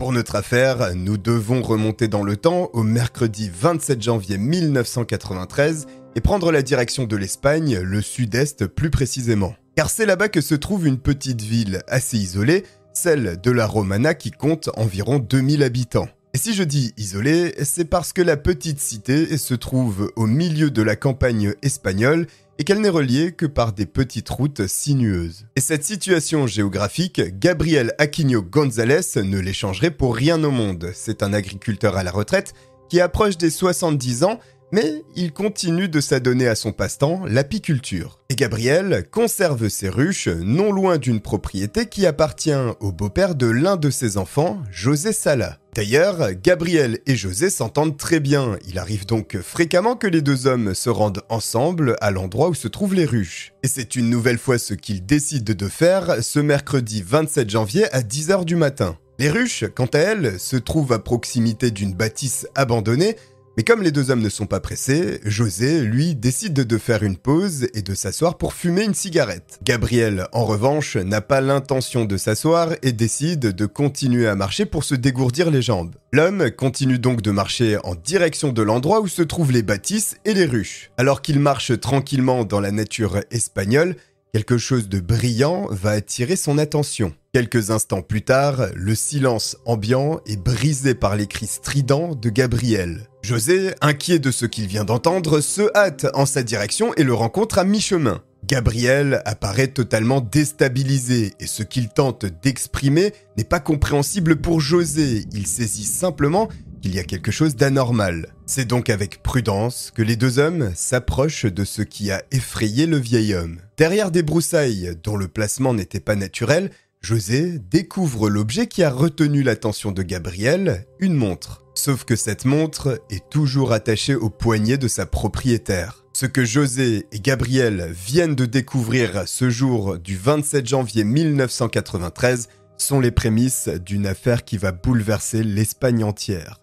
Pour notre affaire, nous devons remonter dans le temps au mercredi 27 janvier 1993 et prendre la direction de l'Espagne, le sud-est plus précisément. Car c'est là-bas que se trouve une petite ville assez isolée, celle de la Romana qui compte environ 2000 habitants. Et si je dis isolée, c'est parce que la petite cité se trouve au milieu de la campagne espagnole et qu'elle n'est reliée que par des petites routes sinueuses. Et cette situation géographique, Gabriel Aquino González ne l'échangerait pour rien au monde. C'est un agriculteur à la retraite qui approche des 70 ans mais il continue de s'adonner à son passe-temps, l'apiculture. Et Gabriel conserve ses ruches non loin d'une propriété qui appartient au beau-père de l'un de ses enfants, José Sala. D'ailleurs, Gabriel et José s'entendent très bien. Il arrive donc fréquemment que les deux hommes se rendent ensemble à l'endroit où se trouvent les ruches. Et c'est une nouvelle fois ce qu'ils décident de faire ce mercredi 27 janvier à 10h du matin. Les ruches, quant à elles, se trouvent à proximité d'une bâtisse abandonnée mais comme les deux hommes ne sont pas pressés, José, lui, décide de faire une pause et de s'asseoir pour fumer une cigarette. Gabriel, en revanche, n'a pas l'intention de s'asseoir et décide de continuer à marcher pour se dégourdir les jambes. L'homme continue donc de marcher en direction de l'endroit où se trouvent les bâtisses et les ruches. Alors qu'il marche tranquillement dans la nature espagnole, Quelque chose de brillant va attirer son attention. Quelques instants plus tard, le silence ambiant est brisé par les cris stridents de Gabriel. José, inquiet de ce qu'il vient d'entendre, se hâte en sa direction et le rencontre à mi-chemin. Gabriel apparaît totalement déstabilisé et ce qu'il tente d'exprimer n'est pas compréhensible pour José. Il saisit simplement qu'il y a quelque chose d'anormal. C'est donc avec prudence que les deux hommes s'approchent de ce qui a effrayé le vieil homme. Derrière des broussailles dont le placement n'était pas naturel, José découvre l'objet qui a retenu l'attention de Gabriel, une montre. Sauf que cette montre est toujours attachée au poignet de sa propriétaire. Ce que José et Gabriel viennent de découvrir ce jour du 27 janvier 1993 sont les prémices d'une affaire qui va bouleverser l'Espagne entière.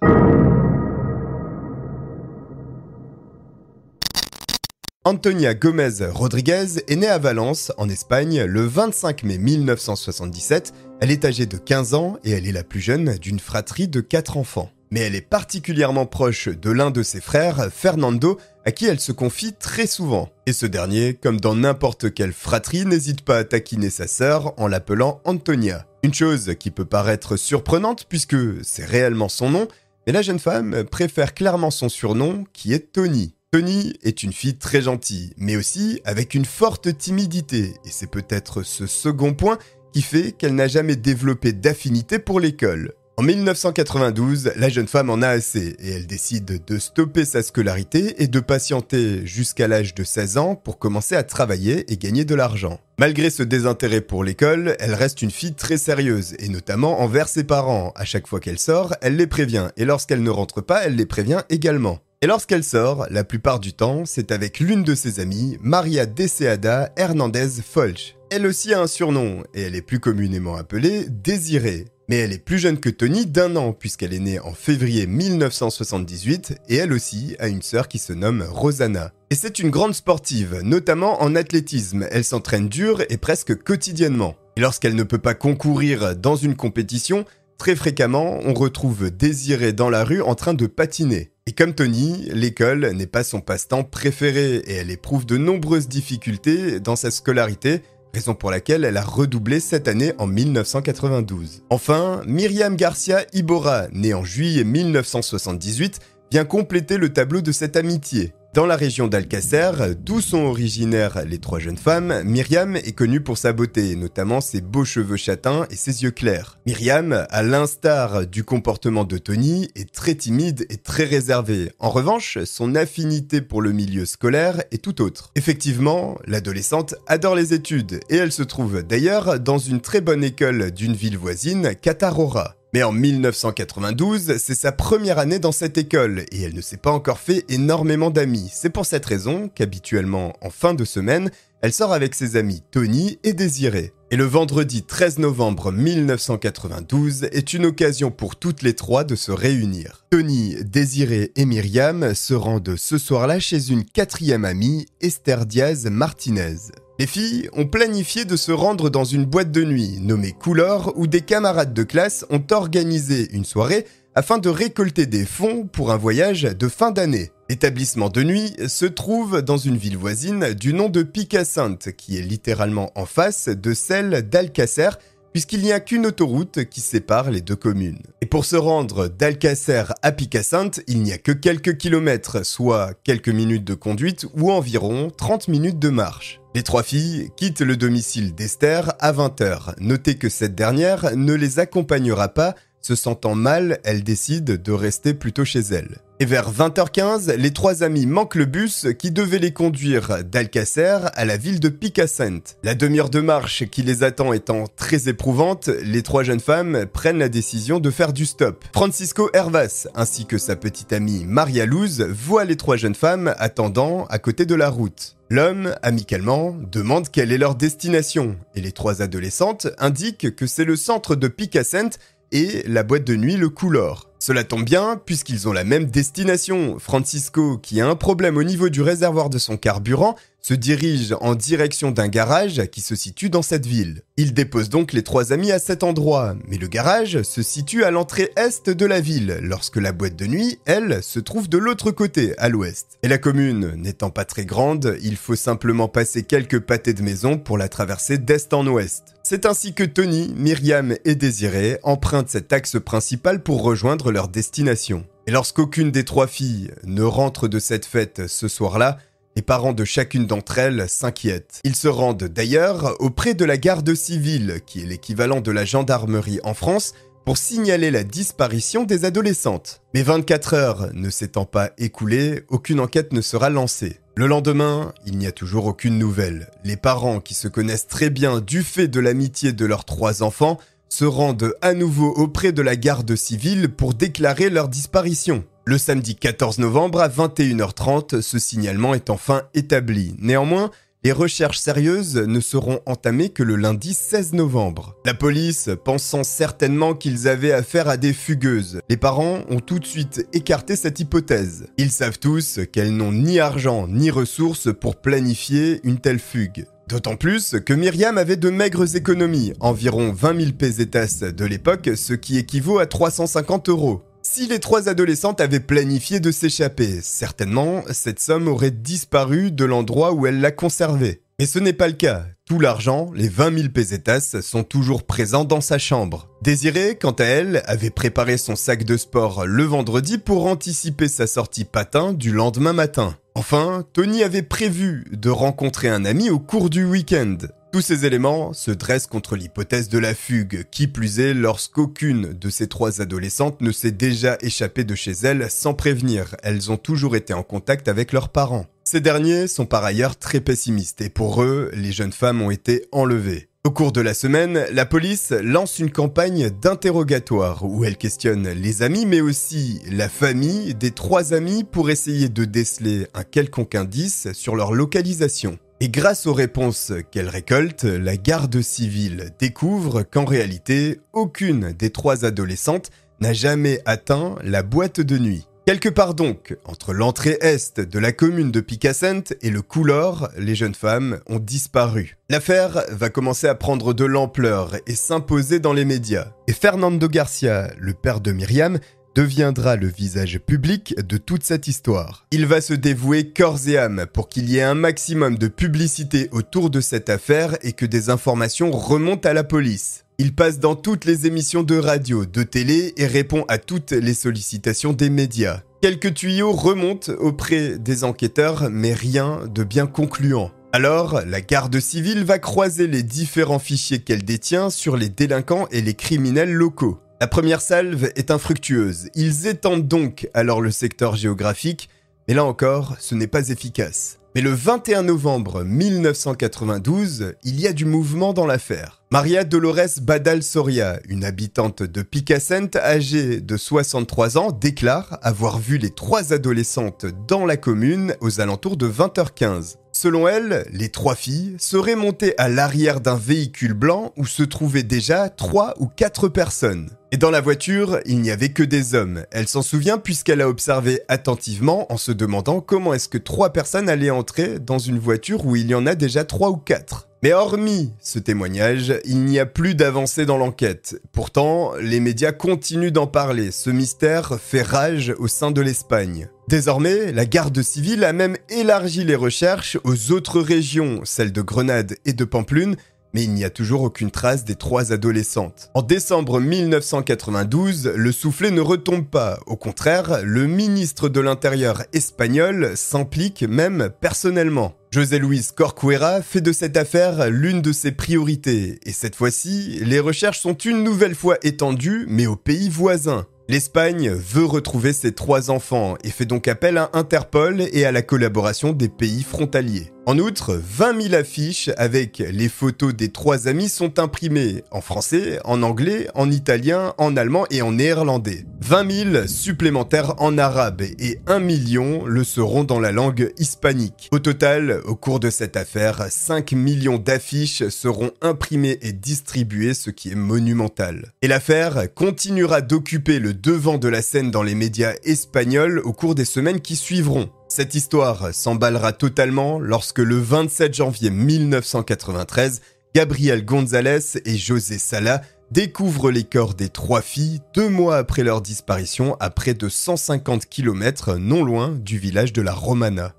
Antonia Gomez Rodriguez est née à Valence, en Espagne, le 25 mai 1977. Elle est âgée de 15 ans et elle est la plus jeune d'une fratrie de 4 enfants. Mais elle est particulièrement proche de l'un de ses frères, Fernando, à qui elle se confie très souvent. Et ce dernier, comme dans n'importe quelle fratrie, n'hésite pas à taquiner sa sœur en l'appelant Antonia. Une chose qui peut paraître surprenante puisque c'est réellement son nom, mais la jeune femme préfère clairement son surnom qui est Tony. Tony est une fille très gentille, mais aussi avec une forte timidité, et c'est peut-être ce second point qui fait qu'elle n'a jamais développé d'affinité pour l'école. En 1992, la jeune femme en a assez et elle décide de stopper sa scolarité et de patienter jusqu'à l'âge de 16 ans pour commencer à travailler et gagner de l'argent. Malgré ce désintérêt pour l'école, elle reste une fille très sérieuse et notamment envers ses parents. À chaque fois qu'elle sort, elle les prévient et lorsqu'elle ne rentre pas, elle les prévient également. Et lorsqu'elle sort, la plupart du temps, c'est avec l'une de ses amies, Maria Deseada Hernandez Folch. elle aussi a un surnom, et elle est plus communément appelée Désirée. Mais elle est plus jeune que Tony d'un an, puisqu'elle est née en février 1978, et elle aussi a une sœur qui se nomme Rosanna. Et c'est une grande sportive, notamment en athlétisme, elle s'entraîne dur et presque quotidiennement. Et lorsqu'elle ne peut pas concourir dans une compétition, très fréquemment on retrouve Désirée dans la rue en train de patiner. Et comme Tony, l'école n'est pas son passe-temps préféré et elle éprouve de nombreuses difficultés dans sa scolarité, raison pour laquelle elle a redoublé cette année en 1992. Enfin, Myriam Garcia Ibora, née en juillet 1978, vient compléter le tableau de cette amitié. Dans la région d'Alcacer, d'où sont originaires les trois jeunes femmes, Myriam est connue pour sa beauté, notamment ses beaux cheveux châtains et ses yeux clairs. Myriam, à l'instar du comportement de Tony, est très timide et très réservée. En revanche, son affinité pour le milieu scolaire est tout autre. Effectivement, l'adolescente adore les études et elle se trouve d'ailleurs dans une très bonne école d'une ville voisine, Catarora. Mais en 1992, c'est sa première année dans cette école et elle ne s'est pas encore fait énormément d'amis. C'est pour cette raison qu'habituellement, en fin de semaine, elle sort avec ses amis Tony et Désiré. Et le vendredi 13 novembre 1992 est une occasion pour toutes les trois de se réunir. Tony, Désiré et Myriam se rendent ce soir-là chez une quatrième amie, Esther Diaz Martinez. Les filles ont planifié de se rendre dans une boîte de nuit nommée Couleur où des camarades de classe ont organisé une soirée afin de récolter des fonds pour un voyage de fin d'année. L'établissement de nuit se trouve dans une ville voisine du nom de Picassinte qui est littéralement en face de celle d'Alcacer puisqu'il n'y a qu'une autoroute qui sépare les deux communes. Et pour se rendre d'Alcacer à Picassinte, il n'y a que quelques kilomètres, soit quelques minutes de conduite ou environ 30 minutes de marche. Les trois filles quittent le domicile d'Esther à 20h. Notez que cette dernière ne les accompagnera pas se sentant mal, elle décide de rester plutôt chez elle. Et vers 20h15, les trois amis manquent le bus qui devait les conduire d'Alcacer à la ville de Picassent. La demi-heure de marche qui les attend étant très éprouvante, les trois jeunes femmes prennent la décision de faire du stop. Francisco Hervas ainsi que sa petite amie Maria Luz voient les trois jeunes femmes attendant à côté de la route. L'homme, amicalement, demande quelle est leur destination, et les trois adolescentes indiquent que c'est le centre de Picassent et la boîte de nuit Le Coulor. Cela tombe bien puisqu'ils ont la même destination. Francisco, qui a un problème au niveau du réservoir de son carburant, se dirige en direction d'un garage qui se situe dans cette ville. Il dépose donc les trois amis à cet endroit, mais le garage se situe à l'entrée est de la ville, lorsque la boîte de nuit, elle, se trouve de l'autre côté, à l'ouest. Et la commune n'étant pas très grande, il faut simplement passer quelques pâtés de maison pour la traverser d'est en ouest. C'est ainsi que Tony, Myriam et Désiré empruntent cet axe principal pour rejoindre leur destination. Et lorsqu'aucune des trois filles ne rentre de cette fête ce soir-là, les parents de chacune d'entre elles s'inquiètent. Ils se rendent d'ailleurs auprès de la garde civile, qui est l'équivalent de la gendarmerie en France, pour signaler la disparition des adolescentes. Mais 24 heures ne s'étant pas écoulées, aucune enquête ne sera lancée. Le lendemain, il n'y a toujours aucune nouvelle. Les parents, qui se connaissent très bien du fait de l'amitié de leurs trois enfants, se rendent à nouveau auprès de la garde civile pour déclarer leur disparition. Le samedi 14 novembre à 21h30, ce signalement est enfin établi. Néanmoins, les recherches sérieuses ne seront entamées que le lundi 16 novembre. La police pensant certainement qu'ils avaient affaire à des fugueuses, les parents ont tout de suite écarté cette hypothèse. Ils savent tous qu'elles n'ont ni argent ni ressources pour planifier une telle fugue. D'autant plus que Myriam avait de maigres économies, environ 20 000 pesetas de l'époque, ce qui équivaut à 350 euros. Si les trois adolescentes avaient planifié de s'échapper, certainement cette somme aurait disparu de l'endroit où elles la conservaient. Mais ce n'est pas le cas. Tout l'argent, les 20 000 pesetas, sont toujours présents dans sa chambre. Désirée, quant à elle, avait préparé son sac de sport le vendredi pour anticiper sa sortie patin du lendemain matin. Enfin, Tony avait prévu de rencontrer un ami au cours du week-end. Tous ces éléments se dressent contre l'hypothèse de la fugue, qui plus est lorsqu'aucune de ces trois adolescentes ne s'est déjà échappée de chez elles sans prévenir, elles ont toujours été en contact avec leurs parents. Ces derniers sont par ailleurs très pessimistes et pour eux, les jeunes femmes ont été enlevées. Au cours de la semaine, la police lance une campagne d'interrogatoire où elle questionne les amis mais aussi la famille des trois amis pour essayer de déceler un quelconque indice sur leur localisation. Et grâce aux réponses qu'elle récolte, la garde civile découvre qu'en réalité, aucune des trois adolescentes n'a jamais atteint la boîte de nuit. Quelque part donc, entre l'entrée est de la commune de Picassent et le Coulor, les jeunes femmes ont disparu. L'affaire va commencer à prendre de l'ampleur et s'imposer dans les médias. Et Fernando Garcia, le père de Myriam, deviendra le visage public de toute cette histoire. Il va se dévouer corps et âme pour qu'il y ait un maximum de publicité autour de cette affaire et que des informations remontent à la police. Il passe dans toutes les émissions de radio, de télé et répond à toutes les sollicitations des médias. Quelques tuyaux remontent auprès des enquêteurs, mais rien de bien concluant. Alors, la garde civile va croiser les différents fichiers qu'elle détient sur les délinquants et les criminels locaux. La première salve est infructueuse. Ils étendent donc alors le secteur géographique, mais là encore, ce n'est pas efficace. Mais le 21 novembre 1992, il y a du mouvement dans l'affaire. Maria Dolores Badal Soria, une habitante de Picassent âgée de 63 ans, déclare avoir vu les trois adolescentes dans la commune aux alentours de 20h15. Selon elle, les trois filles seraient montées à l'arrière d'un véhicule blanc où se trouvaient déjà trois ou quatre personnes. Et dans la voiture, il n'y avait que des hommes. Elle s'en souvient puisqu'elle a observé attentivement en se demandant comment est-ce que trois personnes allaient entrer dans une voiture où il y en a déjà trois ou quatre. Mais hormis ce témoignage, il n'y a plus d'avancée dans l'enquête. Pourtant, les médias continuent d'en parler. Ce mystère fait rage au sein de l'Espagne. Désormais, la garde civile a même élargi les recherches aux autres régions, celles de Grenade et de Pamplune, mais il n'y a toujours aucune trace des trois adolescentes. En décembre 1992, le soufflet ne retombe pas. Au contraire, le ministre de l'Intérieur espagnol s'implique même personnellement. José Luis Corcuera fait de cette affaire l'une de ses priorités, et cette fois-ci, les recherches sont une nouvelle fois étendues, mais aux pays voisins. L'Espagne veut retrouver ses trois enfants et fait donc appel à Interpol et à la collaboration des pays frontaliers. En outre, 20 000 affiches avec les photos des trois amis sont imprimées en français, en anglais, en italien, en allemand et en néerlandais. 20 000 supplémentaires en arabe et 1 million le seront dans la langue hispanique. Au total, au cours de cette affaire, 5 millions d'affiches seront imprimées et distribuées, ce qui est monumental. Et l'affaire continuera d'occuper le devant de la scène dans les médias espagnols au cours des semaines qui suivront. Cette histoire s'emballera totalement lorsque le 27 janvier 1993, Gabriel Gonzalez et José Sala découvrent les corps des trois filles deux mois après leur disparition à près de 150 km non loin du village de la Romana.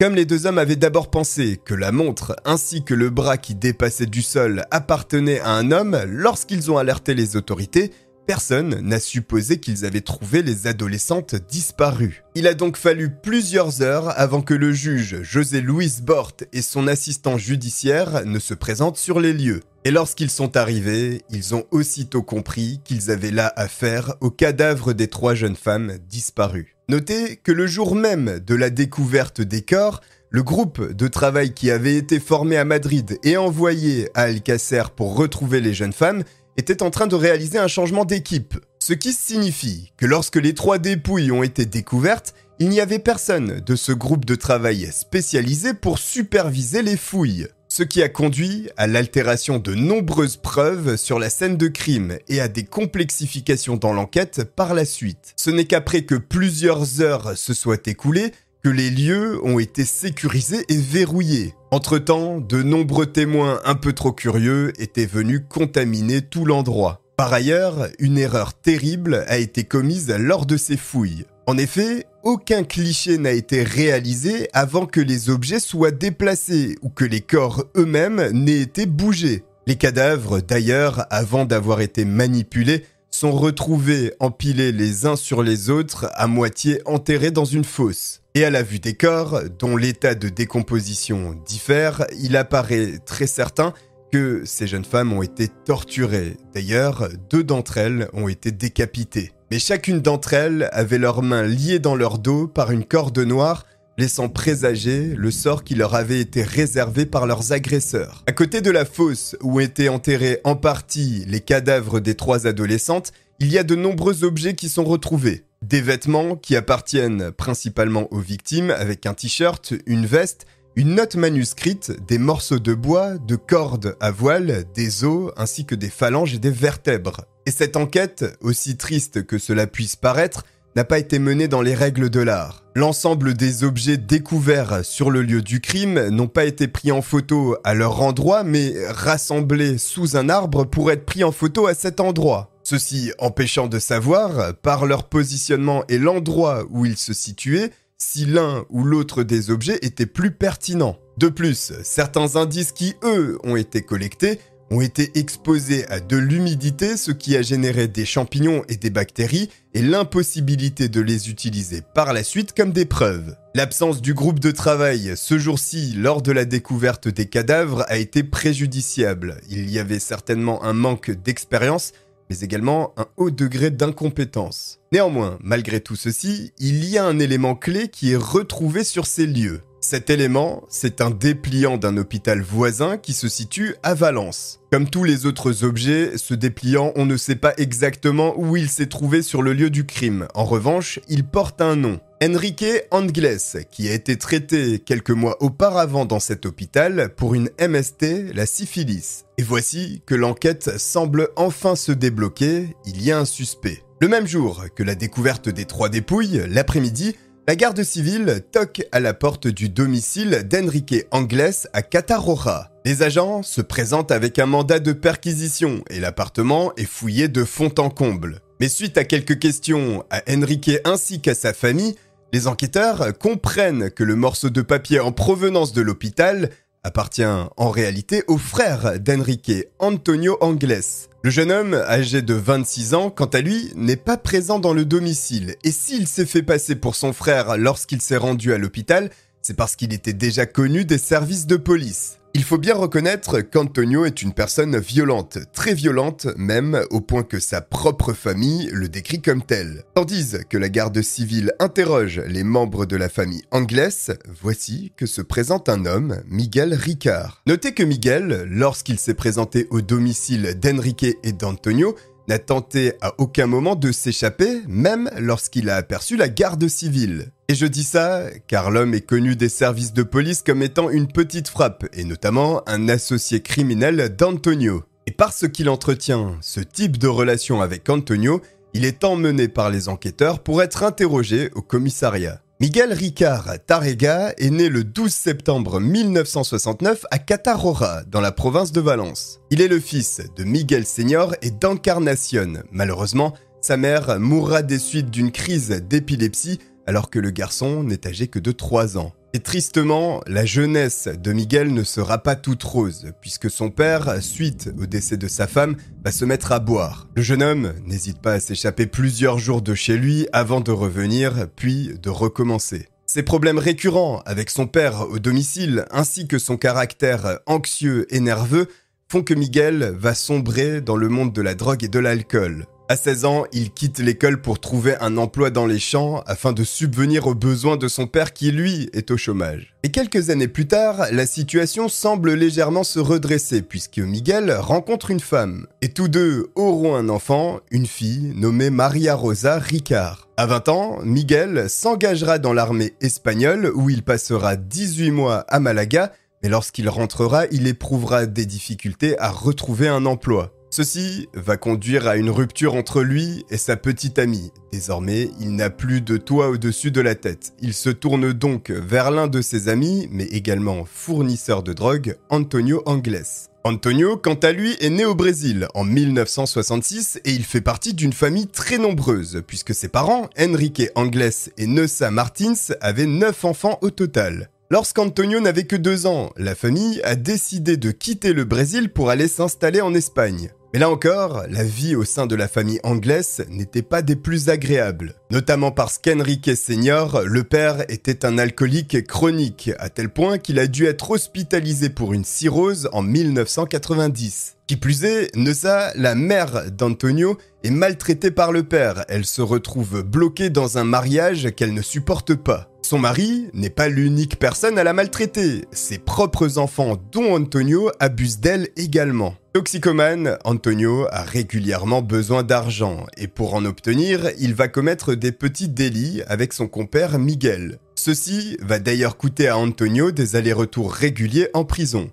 Comme les deux hommes avaient d'abord pensé que la montre ainsi que le bras qui dépassait du sol appartenaient à un homme lorsqu'ils ont alerté les autorités, Personne n'a supposé qu'ils avaient trouvé les adolescentes disparues. Il a donc fallu plusieurs heures avant que le juge José Luis Bort et son assistant judiciaire ne se présentent sur les lieux. Et lorsqu'ils sont arrivés, ils ont aussitôt compris qu'ils avaient là affaire au cadavre des trois jeunes femmes disparues. Notez que le jour même de la découverte des corps, le groupe de travail qui avait été formé à Madrid et envoyé à Alcacer pour retrouver les jeunes femmes était en train de réaliser un changement d'équipe. Ce qui signifie que lorsque les trois dépouilles ont été découvertes, il n'y avait personne de ce groupe de travail spécialisé pour superviser les fouilles. Ce qui a conduit à l'altération de nombreuses preuves sur la scène de crime et à des complexifications dans l'enquête par la suite. Ce n'est qu'après que plusieurs heures se soient écoulées que les lieux ont été sécurisés et verrouillés. Entre-temps, de nombreux témoins un peu trop curieux étaient venus contaminer tout l'endroit. Par ailleurs, une erreur terrible a été commise lors de ces fouilles. En effet, aucun cliché n'a été réalisé avant que les objets soient déplacés ou que les corps eux-mêmes n'aient été bougés. Les cadavres, d'ailleurs, avant d'avoir été manipulés, sont retrouvés empilés les uns sur les autres, à moitié enterrés dans une fosse. Et à la vue des corps, dont l'état de décomposition diffère, il apparaît très certain que ces jeunes femmes ont été torturées. D'ailleurs, deux d'entre elles ont été décapitées. Mais chacune d'entre elles avait leurs mains liées dans leur dos par une corde noire, laissant présager le sort qui leur avait été réservé par leurs agresseurs. À côté de la fosse où étaient enterrés en partie les cadavres des trois adolescentes, il y a de nombreux objets qui sont retrouvés. Des vêtements qui appartiennent principalement aux victimes avec un t-shirt, une veste, une note manuscrite, des morceaux de bois, de cordes à voile, des os ainsi que des phalanges et des vertèbres. Et cette enquête, aussi triste que cela puisse paraître, n'a pas été menée dans les règles de l'art. L'ensemble des objets découverts sur le lieu du crime n'ont pas été pris en photo à leur endroit, mais rassemblés sous un arbre pour être pris en photo à cet endroit. Ceci empêchant de savoir, par leur positionnement et l'endroit où ils se situaient, si l'un ou l'autre des objets était plus pertinent. De plus, certains indices qui, eux, ont été collectés ont été exposés à de l'humidité, ce qui a généré des champignons et des bactéries, et l'impossibilité de les utiliser par la suite comme des preuves. L'absence du groupe de travail ce jour-ci lors de la découverte des cadavres a été préjudiciable. Il y avait certainement un manque d'expérience, mais également un haut degré d'incompétence. Néanmoins, malgré tout ceci, il y a un élément clé qui est retrouvé sur ces lieux. Cet élément, c'est un dépliant d'un hôpital voisin qui se situe à Valence. Comme tous les autres objets, ce dépliant, on ne sait pas exactement où il s'est trouvé sur le lieu du crime. En revanche, il porte un nom. Enrique Angles, qui a été traité quelques mois auparavant dans cet hôpital pour une MST, la syphilis. Et voici que l'enquête semble enfin se débloquer, il y a un suspect. Le même jour que la découverte des trois dépouilles, l'après-midi, la garde civile toque à la porte du domicile d'Enrique Angles à Catarora. Les agents se présentent avec un mandat de perquisition et l'appartement est fouillé de fond en comble. Mais suite à quelques questions à Enrique ainsi qu'à sa famille, les enquêteurs comprennent que le morceau de papier en provenance de l'hôpital appartient en réalité au frère d'Enrique, Antonio Angles. Le jeune homme, âgé de 26 ans, quant à lui, n'est pas présent dans le domicile, et s'il s'est fait passer pour son frère lorsqu'il s'est rendu à l'hôpital, c'est parce qu'il était déjà connu des services de police. Il faut bien reconnaître qu'Antonio est une personne violente, très violente même, au point que sa propre famille le décrit comme tel. Tandis que la garde civile interroge les membres de la famille anglaise, voici que se présente un homme, Miguel Ricard. Notez que Miguel, lorsqu'il s'est présenté au domicile d'Enrique et d'Antonio, n'a tenté à aucun moment de s'échapper, même lorsqu'il a aperçu la garde civile. Et je dis ça car l'homme est connu des services de police comme étant une petite frappe, et notamment un associé criminel d'Antonio. Et parce qu'il entretient ce type de relation avec Antonio, il est emmené par les enquêteurs pour être interrogé au commissariat. Miguel Ricard Tarrega est né le 12 septembre 1969 à Catarora, dans la province de Valence. Il est le fils de Miguel Senior et d'Encarnacion. Malheureusement, sa mère mourra des suites d'une crise d'épilepsie alors que le garçon n'est âgé que de 3 ans. Et tristement, la jeunesse de Miguel ne sera pas toute rose, puisque son père, suite au décès de sa femme, va se mettre à boire. Le jeune homme n'hésite pas à s'échapper plusieurs jours de chez lui avant de revenir, puis de recommencer. Ses problèmes récurrents avec son père au domicile, ainsi que son caractère anxieux et nerveux, font que Miguel va sombrer dans le monde de la drogue et de l'alcool. À 16 ans, il quitte l'école pour trouver un emploi dans les champs afin de subvenir aux besoins de son père qui, lui, est au chômage. Et quelques années plus tard, la situation semble légèrement se redresser puisque Miguel rencontre une femme. Et tous deux auront un enfant, une fille nommée Maria Rosa Ricard. À 20 ans, Miguel s'engagera dans l'armée espagnole où il passera 18 mois à Malaga, mais lorsqu'il rentrera, il éprouvera des difficultés à retrouver un emploi. Ceci va conduire à une rupture entre lui et sa petite amie. Désormais, il n'a plus de toit au-dessus de la tête. Il se tourne donc vers l'un de ses amis, mais également fournisseur de drogue, Antonio Angles. Antonio, quant à lui, est né au Brésil en 1966 et il fait partie d'une famille très nombreuse, puisque ses parents, Enrique Angles et Neusa Martins, avaient 9 enfants au total. Lorsqu'Antonio n'avait que deux ans, la famille a décidé de quitter le Brésil pour aller s'installer en Espagne. Mais là encore, la vie au sein de la famille anglaise n'était pas des plus agréables. Notamment parce qu'Enrique Senior, le père, était un alcoolique chronique, à tel point qu'il a dû être hospitalisé pour une cirrhose en 1990. Qui plus est, Neusa, la mère d'Antonio, est maltraitée par le père. Elle se retrouve bloquée dans un mariage qu'elle ne supporte pas. Son mari n'est pas l'unique personne à la maltraiter. Ses propres enfants, dont Antonio, abusent d'elle également. Toxicomane, Antonio a régulièrement besoin d'argent et pour en obtenir, il va commettre des petits délits avec son compère Miguel. Ceci va d'ailleurs coûter à Antonio des allers-retours réguliers en prison.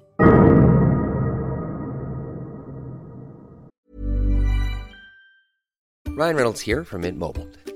Ryan Reynolds here from Mint Mobile.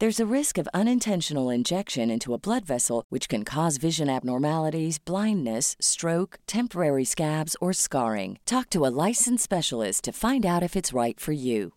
There's a risk of unintentional injection into a blood vessel, which can cause vision abnormalities, blindness, stroke, temporary scabs, or scarring. Talk to a licensed specialist to find out if it's right for you.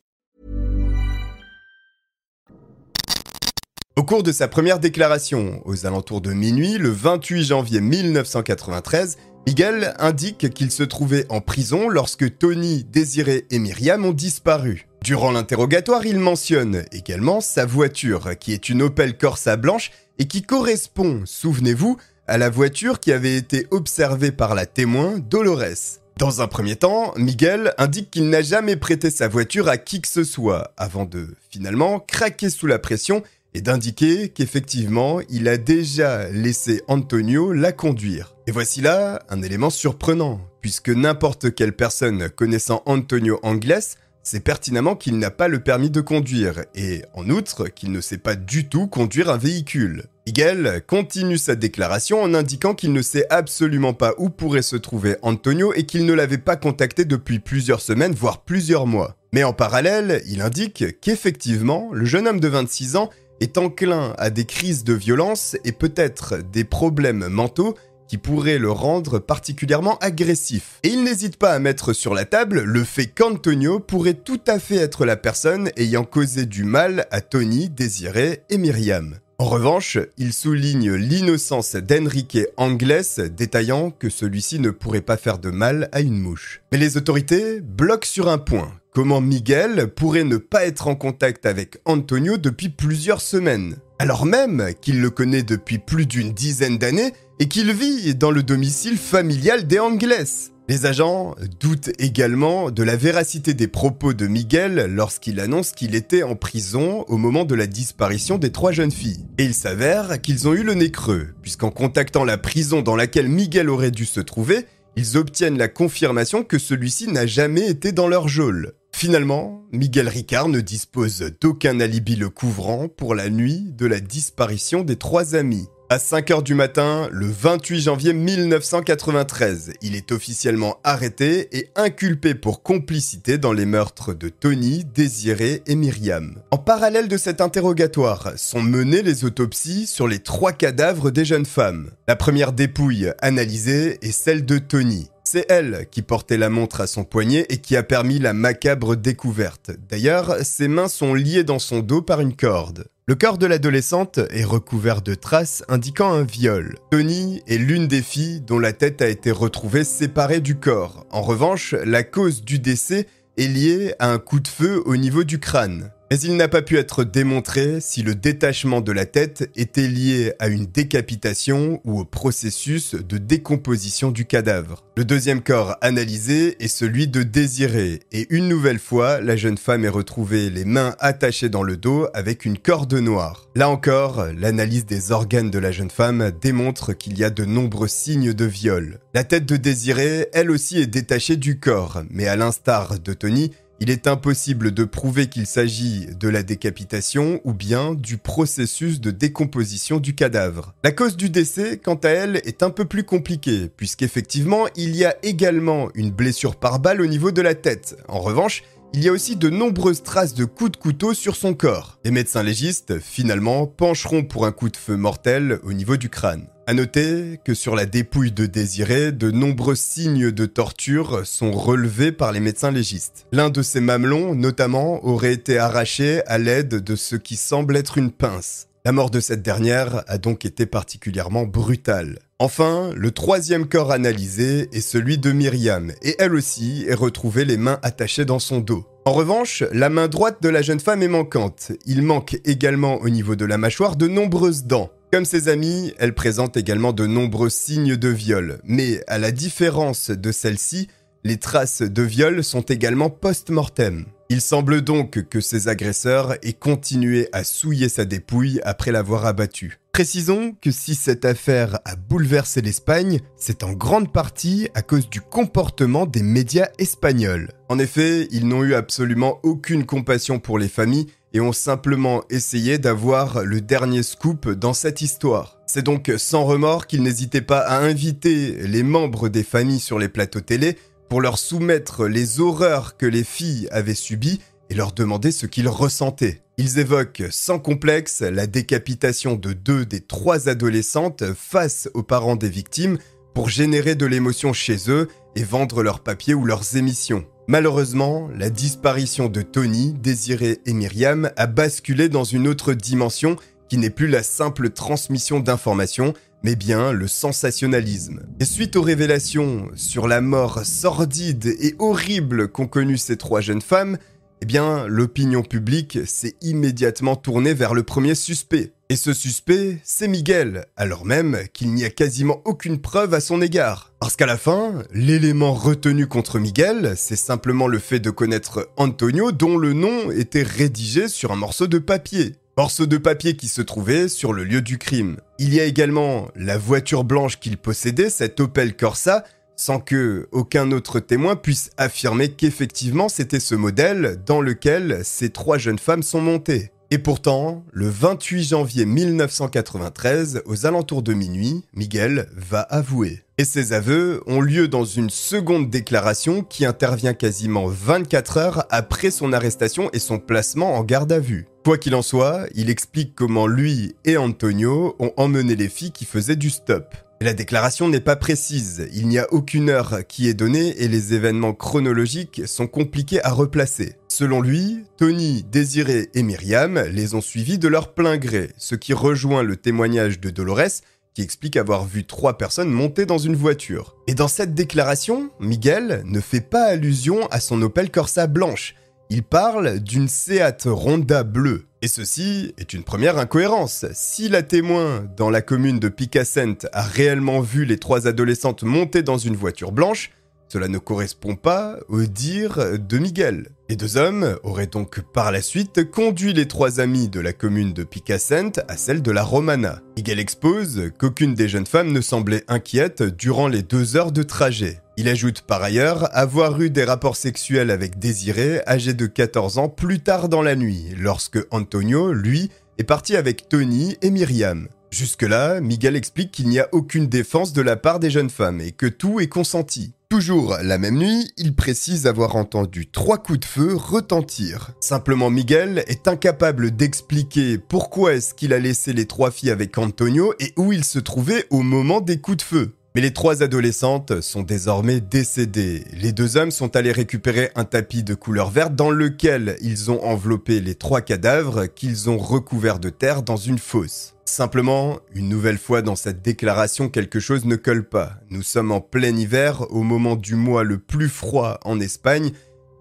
Au cours de sa première déclaration, aux alentours de minuit, le 28 janvier 1993, Miguel indique qu'il se trouvait en prison lorsque Tony, Désiré et Myriam ont disparu. Durant l'interrogatoire, il mentionne également sa voiture, qui est une Opel Corsa blanche et qui correspond, souvenez-vous, à la voiture qui avait été observée par la témoin Dolores. Dans un premier temps, Miguel indique qu'il n'a jamais prêté sa voiture à qui que ce soit, avant de finalement craquer sous la pression et d'indiquer qu'effectivement, il a déjà laissé Antonio la conduire. Et voici là un élément surprenant, puisque n'importe quelle personne connaissant Antonio Anglès sait pertinemment qu'il n'a pas le permis de conduire, et en outre qu'il ne sait pas du tout conduire un véhicule. Miguel continue sa déclaration en indiquant qu'il ne sait absolument pas où pourrait se trouver Antonio et qu'il ne l'avait pas contacté depuis plusieurs semaines, voire plusieurs mois. Mais en parallèle, il indique qu'effectivement, le jeune homme de 26 ans est enclin à des crises de violence et peut-être des problèmes mentaux qui pourraient le rendre particulièrement agressif. Et il n'hésite pas à mettre sur la table le fait qu'Antonio pourrait tout à fait être la personne ayant causé du mal à Tony, Désiré et Myriam. En revanche, il souligne l'innocence d'Enrique Anglès, détaillant que celui-ci ne pourrait pas faire de mal à une mouche. Mais les autorités bloquent sur un point. Comment Miguel pourrait ne pas être en contact avec Antonio depuis plusieurs semaines, alors même qu'il le connaît depuis plus d'une dizaine d'années et qu'il vit dans le domicile familial des Anglès. Les agents doutent également de la véracité des propos de Miguel lorsqu'il annonce qu'il était en prison au moment de la disparition des trois jeunes filles. Et il s'avère qu'ils ont eu le nez creux, puisqu'en contactant la prison dans laquelle Miguel aurait dû se trouver, ils obtiennent la confirmation que celui-ci n'a jamais été dans leur geôle. Finalement, Miguel Ricard ne dispose d'aucun alibi le couvrant pour la nuit de la disparition des trois amis. À 5h du matin, le 28 janvier 1993, il est officiellement arrêté et inculpé pour complicité dans les meurtres de Tony, Désiré et Myriam. En parallèle de cet interrogatoire, sont menées les autopsies sur les trois cadavres des jeunes femmes. La première dépouille analysée est celle de Tony. C'est elle qui portait la montre à son poignet et qui a permis la macabre découverte. D'ailleurs, ses mains sont liées dans son dos par une corde. Le corps de l'adolescente est recouvert de traces indiquant un viol. Tony est l'une des filles dont la tête a été retrouvée séparée du corps. En revanche, la cause du décès est liée à un coup de feu au niveau du crâne. Mais il n'a pas pu être démontré si le détachement de la tête était lié à une décapitation ou au processus de décomposition du cadavre. Le deuxième corps analysé est celui de Désiré, et une nouvelle fois, la jeune femme est retrouvée les mains attachées dans le dos avec une corde noire. Là encore, l'analyse des organes de la jeune femme démontre qu'il y a de nombreux signes de viol. La tête de Désiré, elle aussi, est détachée du corps, mais à l'instar de Tony, il est impossible de prouver qu'il s'agit de la décapitation ou bien du processus de décomposition du cadavre. La cause du décès, quant à elle, est un peu plus compliquée, puisqu'effectivement, il y a également une blessure par balle au niveau de la tête. En revanche, il y a aussi de nombreuses traces de coups de couteau sur son corps. Les médecins légistes, finalement, pencheront pour un coup de feu mortel au niveau du crâne. À noter que sur la dépouille de Désiré, de nombreux signes de torture sont relevés par les médecins légistes. L'un de ses mamelons, notamment, aurait été arraché à l'aide de ce qui semble être une pince. La mort de cette dernière a donc été particulièrement brutale. Enfin, le troisième corps analysé est celui de Myriam, et elle aussi est retrouvée les mains attachées dans son dos. En revanche, la main droite de la jeune femme est manquante. Il manque également au niveau de la mâchoire de nombreuses dents. Comme ses amis, elle présente également de nombreux signes de viol, mais à la différence de celle-ci, les traces de viol sont également post-mortem. Il semble donc que ses agresseurs aient continué à souiller sa dépouille après l'avoir abattue. Précisons que si cette affaire a bouleversé l'Espagne, c'est en grande partie à cause du comportement des médias espagnols. En effet, ils n'ont eu absolument aucune compassion pour les familles et ont simplement essayé d'avoir le dernier scoop dans cette histoire. C'est donc sans remords qu'ils n'hésitaient pas à inviter les membres des familles sur les plateaux télé pour leur soumettre les horreurs que les filles avaient subies et leur demander ce qu'ils ressentaient. Ils évoquent sans complexe la décapitation de deux des trois adolescentes face aux parents des victimes pour générer de l'émotion chez eux et vendre leurs papiers ou leurs émissions. Malheureusement, la disparition de Tony, Désiré et Myriam a basculé dans une autre dimension qui n'est plus la simple transmission d'informations, mais bien le sensationnalisme. Et suite aux révélations sur la mort sordide et horrible qu'ont connue ces trois jeunes femmes, eh bien, l'opinion publique s'est immédiatement tournée vers le premier suspect. Et ce suspect, c'est Miguel, alors même qu'il n'y a quasiment aucune preuve à son égard. Parce qu'à la fin, l'élément retenu contre Miguel, c'est simplement le fait de connaître Antonio dont le nom était rédigé sur un morceau de papier. Morceau de papier qui se trouvait sur le lieu du crime. Il y a également la voiture blanche qu'il possédait, cette Opel Corsa, sans que aucun autre témoin puisse affirmer qu'effectivement c'était ce modèle dans lequel ces trois jeunes femmes sont montées. Et pourtant, le 28 janvier 1993, aux alentours de minuit, Miguel va avouer. Et ces aveux ont lieu dans une seconde déclaration qui intervient quasiment 24 heures après son arrestation et son placement en garde à vue. Quoi qu'il en soit, il explique comment lui et Antonio ont emmené les filles qui faisaient du stop. La déclaration n'est pas précise, il n'y a aucune heure qui est donnée et les événements chronologiques sont compliqués à replacer. Selon lui, Tony, Désiré et Myriam les ont suivis de leur plein gré, ce qui rejoint le témoignage de Dolores qui explique avoir vu trois personnes monter dans une voiture. Et dans cette déclaration, Miguel ne fait pas allusion à son Opel Corsa blanche, il parle d'une Seat Ronda bleue. Et ceci est une première incohérence. Si la témoin dans la commune de Picassent a réellement vu les trois adolescentes monter dans une voiture blanche, cela ne correspond pas au dire de Miguel. Les deux hommes auraient donc par la suite conduit les trois amis de la commune de Picassent à celle de la Romana. Miguel expose qu'aucune des jeunes femmes ne semblait inquiète durant les deux heures de trajet. Il ajoute par ailleurs avoir eu des rapports sexuels avec Désiré, âgé de 14 ans, plus tard dans la nuit, lorsque Antonio, lui, est parti avec Tony et Myriam. Jusque-là, Miguel explique qu'il n'y a aucune défense de la part des jeunes femmes et que tout est consenti. Toujours la même nuit, il précise avoir entendu trois coups de feu retentir. Simplement Miguel est incapable d'expliquer pourquoi est-ce qu'il a laissé les trois filles avec Antonio et où il se trouvait au moment des coups de feu. Mais les trois adolescentes sont désormais décédées. Les deux hommes sont allés récupérer un tapis de couleur verte dans lequel ils ont enveloppé les trois cadavres qu'ils ont recouverts de terre dans une fosse. Simplement, une nouvelle fois dans cette déclaration, quelque chose ne colle pas. Nous sommes en plein hiver, au moment du mois le plus froid en Espagne,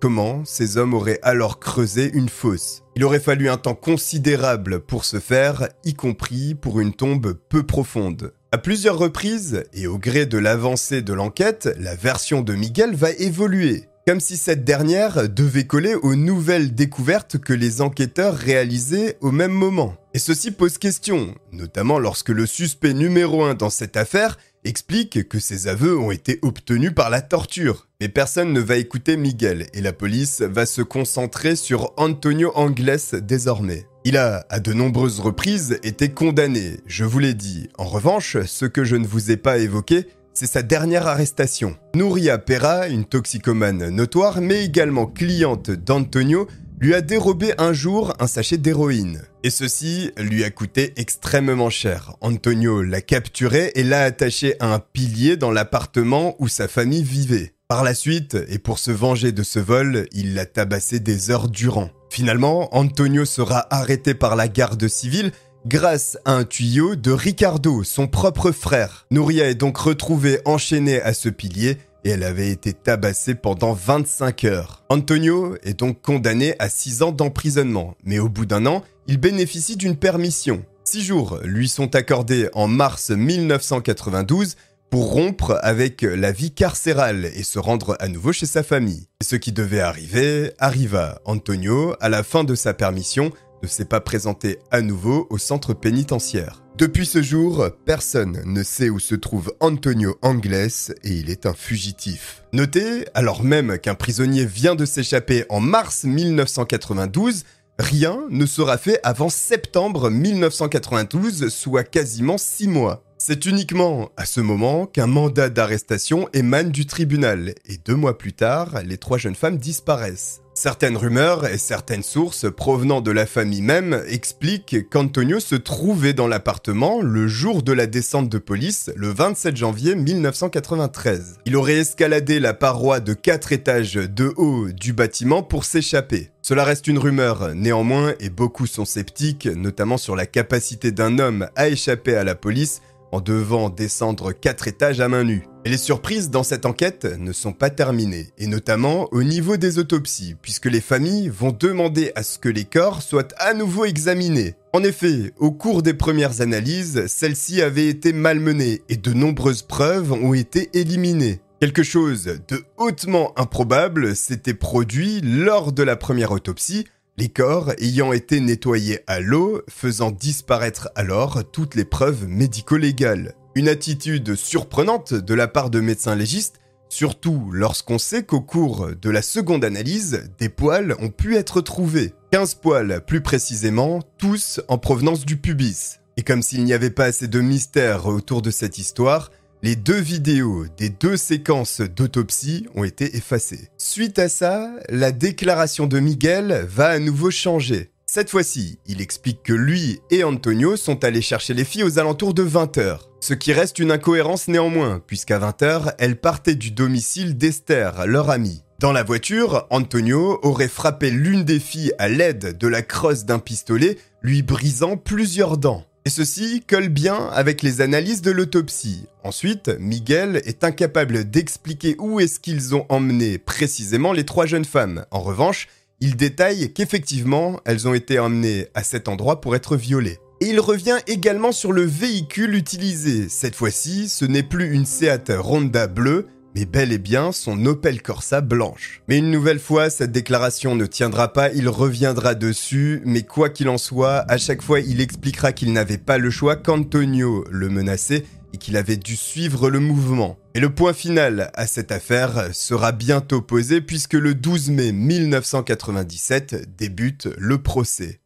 Comment ces hommes auraient alors creusé une fosse? Il aurait fallu un temps considérable pour ce faire, y compris pour une tombe peu profonde. À plusieurs reprises, et au gré de l'avancée de l'enquête, la version de Miguel va évoluer comme si cette dernière devait coller aux nouvelles découvertes que les enquêteurs réalisaient au même moment. Et ceci pose question, notamment lorsque le suspect numéro 1 dans cette affaire explique que ses aveux ont été obtenus par la torture. Mais personne ne va écouter Miguel et la police va se concentrer sur Antonio Angles désormais. Il a, à de nombreuses reprises, été condamné, je vous l'ai dit. En revanche, ce que je ne vous ai pas évoqué, c'est sa dernière arrestation. Nouria Pera, une toxicomane notoire, mais également cliente d'Antonio, lui a dérobé un jour un sachet d'héroïne. Et ceci lui a coûté extrêmement cher. Antonio l'a capturé et l'a attaché à un pilier dans l'appartement où sa famille vivait. Par la suite, et pour se venger de ce vol, il l'a tabassé des heures durant. Finalement, Antonio sera arrêté par la garde civile grâce à un tuyau de Ricardo, son propre frère. Nouria est donc retrouvée enchaînée à ce pilier et elle avait été tabassée pendant 25 heures. Antonio est donc condamné à 6 ans d'emprisonnement, mais au bout d'un an, il bénéficie d'une permission. 6 jours lui sont accordés en mars 1992 pour rompre avec la vie carcérale et se rendre à nouveau chez sa famille. Et ce qui devait arriver arriva. Antonio, à la fin de sa permission, ne s'est pas présenté à nouveau au centre pénitentiaire. Depuis ce jour, personne ne sait où se trouve Antonio Angles et il est un fugitif. Notez, alors même qu'un prisonnier vient de s'échapper en mars 1992, rien ne sera fait avant septembre 1992, soit quasiment six mois. C'est uniquement à ce moment qu'un mandat d'arrestation émane du tribunal et deux mois plus tard, les trois jeunes femmes disparaissent. Certaines rumeurs et certaines sources provenant de la famille même expliquent qu'Antonio se trouvait dans l'appartement le jour de la descente de police, le 27 janvier 1993. Il aurait escaladé la paroi de 4 étages de haut du bâtiment pour s'échapper. Cela reste une rumeur néanmoins et beaucoup sont sceptiques, notamment sur la capacité d'un homme à échapper à la police en devant descendre 4 étages à main nue. Et les surprises dans cette enquête ne sont pas terminées, et notamment au niveau des autopsies, puisque les familles vont demander à ce que les corps soient à nouveau examinés. En effet, au cours des premières analyses, celles-ci avaient été malmenées et de nombreuses preuves ont été éliminées. Quelque chose de hautement improbable s'était produit lors de la première autopsie, les corps ayant été nettoyés à l'eau, faisant disparaître alors toutes les preuves médico-légales. Une attitude surprenante de la part de médecins légistes, surtout lorsqu'on sait qu'au cours de la seconde analyse, des poils ont pu être trouvés. 15 poils plus précisément, tous en provenance du pubis. Et comme s'il n'y avait pas assez de mystère autour de cette histoire, les deux vidéos des deux séquences d'autopsie ont été effacées. Suite à ça, la déclaration de Miguel va à nouveau changer. Cette fois-ci, il explique que lui et Antonio sont allés chercher les filles aux alentours de 20h. Ce qui reste une incohérence néanmoins, puisqu'à 20h, elles partaient du domicile d'Esther, leur amie. Dans la voiture, Antonio aurait frappé l'une des filles à l'aide de la crosse d'un pistolet, lui brisant plusieurs dents. Et ceci colle bien avec les analyses de l'autopsie. Ensuite, Miguel est incapable d'expliquer où est-ce qu'ils ont emmené précisément les trois jeunes femmes. En revanche, il détaille qu'effectivement, elles ont été emmenées à cet endroit pour être violées. Et il revient également sur le véhicule utilisé. Cette fois-ci, ce n'est plus une Seat Honda bleue, mais bel et bien son Opel Corsa blanche. Mais une nouvelle fois, cette déclaration ne tiendra pas, il reviendra dessus, mais quoi qu'il en soit, à chaque fois il expliquera qu'il n'avait pas le choix qu'Antonio le menaçait et qu'il avait dû suivre le mouvement. Et le point final à cette affaire sera bientôt posé puisque le 12 mai 1997 débute le procès.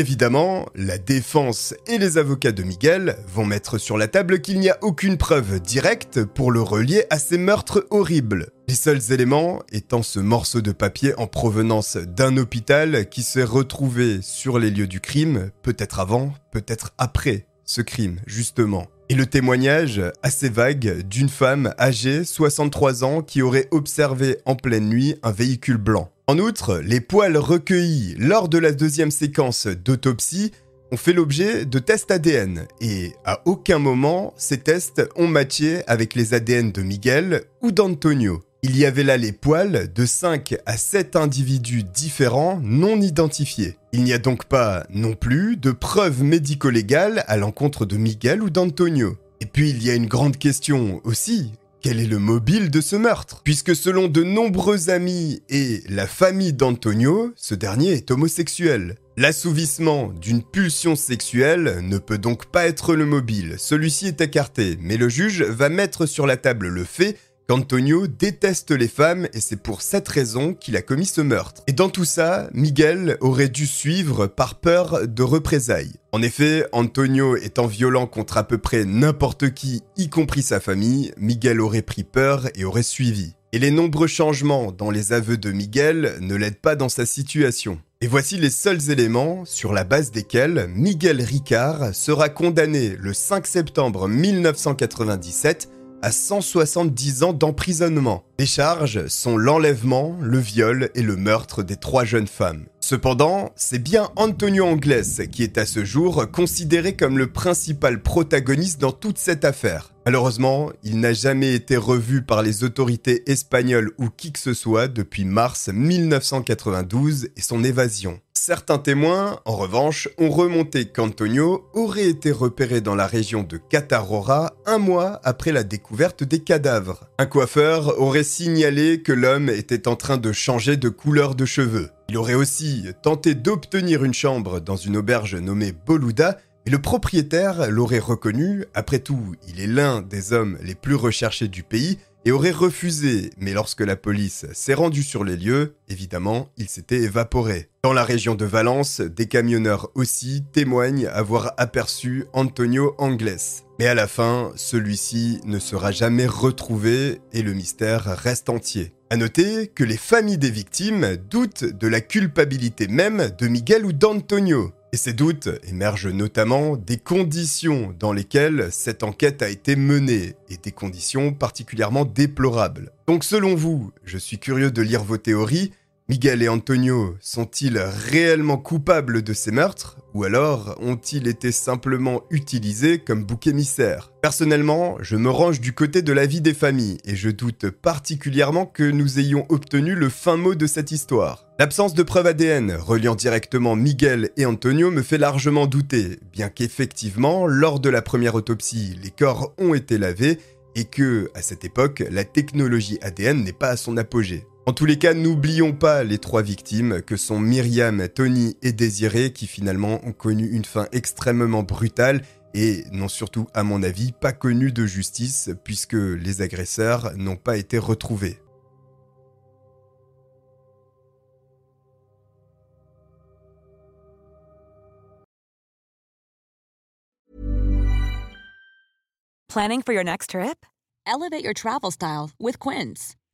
Évidemment, la défense et les avocats de Miguel vont mettre sur la table qu'il n'y a aucune preuve directe pour le relier à ces meurtres horribles. Les seuls éléments étant ce morceau de papier en provenance d'un hôpital qui s'est retrouvé sur les lieux du crime, peut-être avant, peut-être après ce crime, justement. Et le témoignage, assez vague, d'une femme âgée, 63 ans, qui aurait observé en pleine nuit un véhicule blanc. En outre, les poils recueillis lors de la deuxième séquence d'autopsie ont fait l'objet de tests ADN et à aucun moment ces tests ont matché avec les ADN de Miguel ou d'Antonio. Il y avait là les poils de 5 à 7 individus différents non identifiés. Il n'y a donc pas non plus de preuves médico-légales à l'encontre de Miguel ou d'Antonio. Et puis il y a une grande question aussi. Quel est le mobile de ce meurtre? Puisque selon de nombreux amis et la famille d'Antonio, ce dernier est homosexuel. L'assouvissement d'une pulsion sexuelle ne peut donc pas être le mobile, celui-ci est écarté, mais le juge va mettre sur la table le fait Antonio déteste les femmes et c'est pour cette raison qu'il a commis ce meurtre. Et dans tout ça, Miguel aurait dû suivre par peur de représailles. En effet, Antonio étant violent contre à peu près n'importe qui, y compris sa famille, Miguel aurait pris peur et aurait suivi. Et les nombreux changements dans les aveux de Miguel ne l'aident pas dans sa situation. Et voici les seuls éléments sur la base desquels Miguel Ricard sera condamné le 5 septembre 1997 à 170 ans d'emprisonnement. Les charges sont l'enlèvement, le viol et le meurtre des trois jeunes femmes. Cependant, c'est bien Antonio Anglès qui est à ce jour considéré comme le principal protagoniste dans toute cette affaire. Malheureusement, il n'a jamais été revu par les autorités espagnoles ou qui que ce soit depuis mars 1992 et son évasion. Certains témoins, en revanche, ont remonté qu'Antonio aurait été repéré dans la région de Catarora un mois après la découverte des cadavres. Un coiffeur aurait signalé que l'homme était en train de changer de couleur de cheveux. Il aurait aussi tenté d'obtenir une chambre dans une auberge nommée Boluda, mais le propriétaire l'aurait reconnu, après tout, il est l'un des hommes les plus recherchés du pays, et aurait refusé, mais lorsque la police s'est rendue sur les lieux, évidemment, il s'était évaporé. Dans la région de Valence, des camionneurs aussi témoignent avoir aperçu Antonio Anglès. Mais à la fin, celui-ci ne sera jamais retrouvé et le mystère reste entier. À noter que les familles des victimes doutent de la culpabilité même de Miguel ou d'Antonio. Et ces doutes émergent notamment des conditions dans lesquelles cette enquête a été menée, et des conditions particulièrement déplorables. Donc selon vous, je suis curieux de lire vos théories, Miguel et Antonio sont-ils réellement coupables de ces meurtres ou alors ont-ils été simplement utilisés comme bouc émissaire? Personnellement, je me range du côté de la vie des familles et je doute particulièrement que nous ayons obtenu le fin mot de cette histoire. L'absence de preuves ADN reliant directement Miguel et Antonio me fait largement douter, bien qu'effectivement, lors de la première autopsie, les corps ont été lavés et que, à cette époque, la technologie ADN n'est pas à son apogée. En tous les cas, n'oublions pas les trois victimes que sont Myriam, Tony et Désiré qui finalement ont connu une fin extrêmement brutale et n'ont surtout, à mon avis, pas connu de justice puisque les agresseurs n'ont pas été retrouvés. Planning for your next trip? Elevate your travel style with Quince.